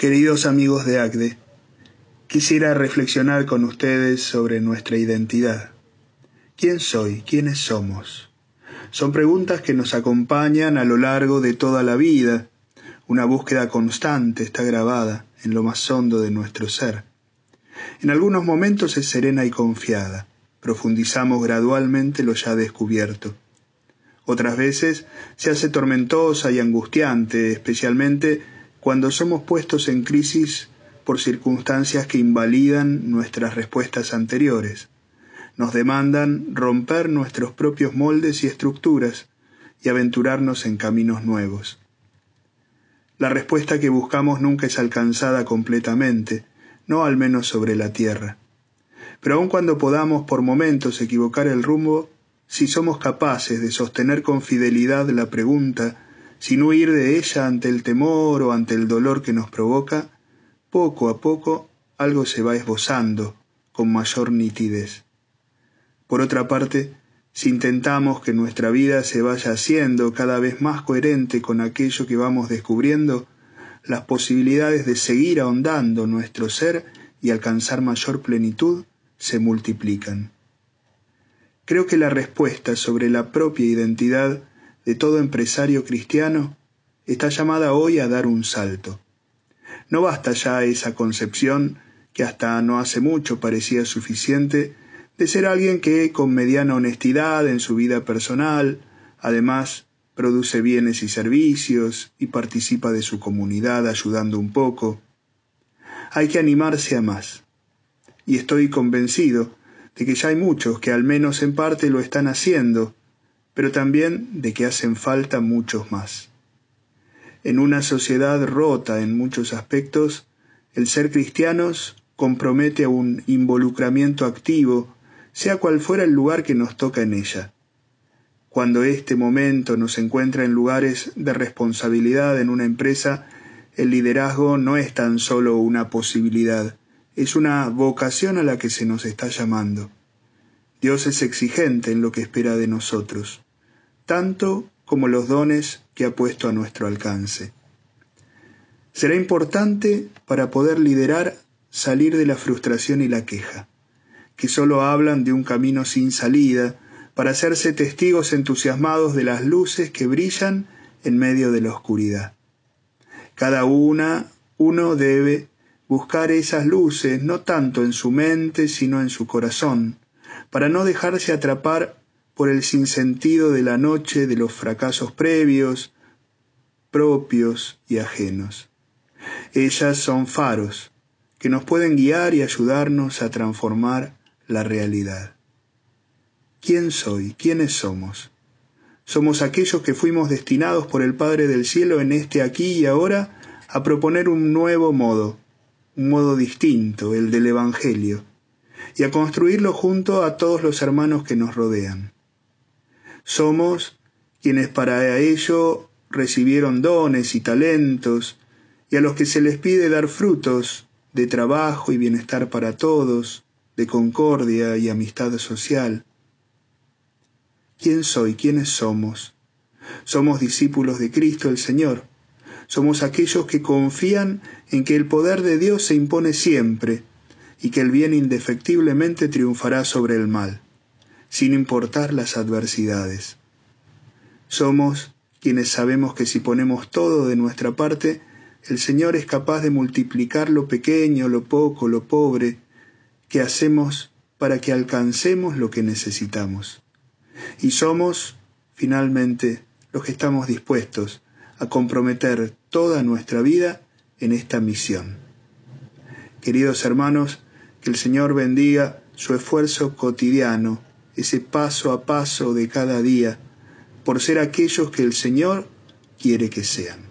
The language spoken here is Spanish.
Queridos amigos de ACDE, quisiera reflexionar con ustedes sobre nuestra identidad. ¿Quién soy? ¿Quiénes somos? Son preguntas que nos acompañan a lo largo de toda la vida. Una búsqueda constante está grabada en lo más hondo de nuestro ser. En algunos momentos es serena y confiada. Profundizamos gradualmente lo ya descubierto. Otras veces se hace tormentosa y angustiante, especialmente cuando somos puestos en crisis por circunstancias que invalidan nuestras respuestas anteriores, nos demandan romper nuestros propios moldes y estructuras y aventurarnos en caminos nuevos. La respuesta que buscamos nunca es alcanzada completamente, no al menos sobre la tierra. Pero aun cuando podamos por momentos equivocar el rumbo, si somos capaces de sostener con fidelidad la pregunta sin huir de ella ante el temor o ante el dolor que nos provoca, poco a poco algo se va esbozando con mayor nitidez. Por otra parte, si intentamos que nuestra vida se vaya haciendo cada vez más coherente con aquello que vamos descubriendo, las posibilidades de seguir ahondando nuestro ser y alcanzar mayor plenitud se multiplican. Creo que la respuesta sobre la propia identidad de todo empresario cristiano está llamada hoy a dar un salto. No basta ya esa concepción, que hasta no hace mucho parecía suficiente, de ser alguien que, con mediana honestidad en su vida personal, además produce bienes y servicios y participa de su comunidad ayudando un poco. Hay que animarse a más. Y estoy convencido de que ya hay muchos que al menos en parte lo están haciendo, pero también de que hacen falta muchos más. En una sociedad rota en muchos aspectos, el ser cristianos compromete a un involucramiento activo, sea cual fuera el lugar que nos toca en ella. Cuando este momento nos encuentra en lugares de responsabilidad en una empresa, el liderazgo no es tan solo una posibilidad, es una vocación a la que se nos está llamando. Dios es exigente en lo que espera de nosotros, tanto como los dones que ha puesto a nuestro alcance. Será importante para poder liderar salir de la frustración y la queja, que solo hablan de un camino sin salida, para hacerse testigos entusiasmados de las luces que brillan en medio de la oscuridad. Cada una, uno debe buscar esas luces no tanto en su mente, sino en su corazón, para no dejarse atrapar por el sinsentido de la noche de los fracasos previos, propios y ajenos. Ellas son faros que nos pueden guiar y ayudarnos a transformar la realidad. ¿Quién soy? ¿Quiénes somos? Somos aquellos que fuimos destinados por el Padre del Cielo en este aquí y ahora a proponer un nuevo modo, un modo distinto, el del Evangelio, y a construirlo junto a todos los hermanos que nos rodean. Somos quienes para ello recibieron dones y talentos, y a los que se les pide dar frutos de trabajo y bienestar para todos, de concordia y amistad social. ¿Quién soy? ¿Quiénes somos? Somos discípulos de Cristo el Señor. Somos aquellos que confían en que el poder de Dios se impone siempre y que el bien indefectiblemente triunfará sobre el mal, sin importar las adversidades. Somos quienes sabemos que si ponemos todo de nuestra parte, el Señor es capaz de multiplicar lo pequeño, lo poco, lo pobre, que hacemos para que alcancemos lo que necesitamos. Y somos, finalmente, los que estamos dispuestos a comprometer toda nuestra vida en esta misión. Queridos hermanos, que el Señor bendiga su esfuerzo cotidiano, ese paso a paso de cada día, por ser aquellos que el Señor quiere que sean.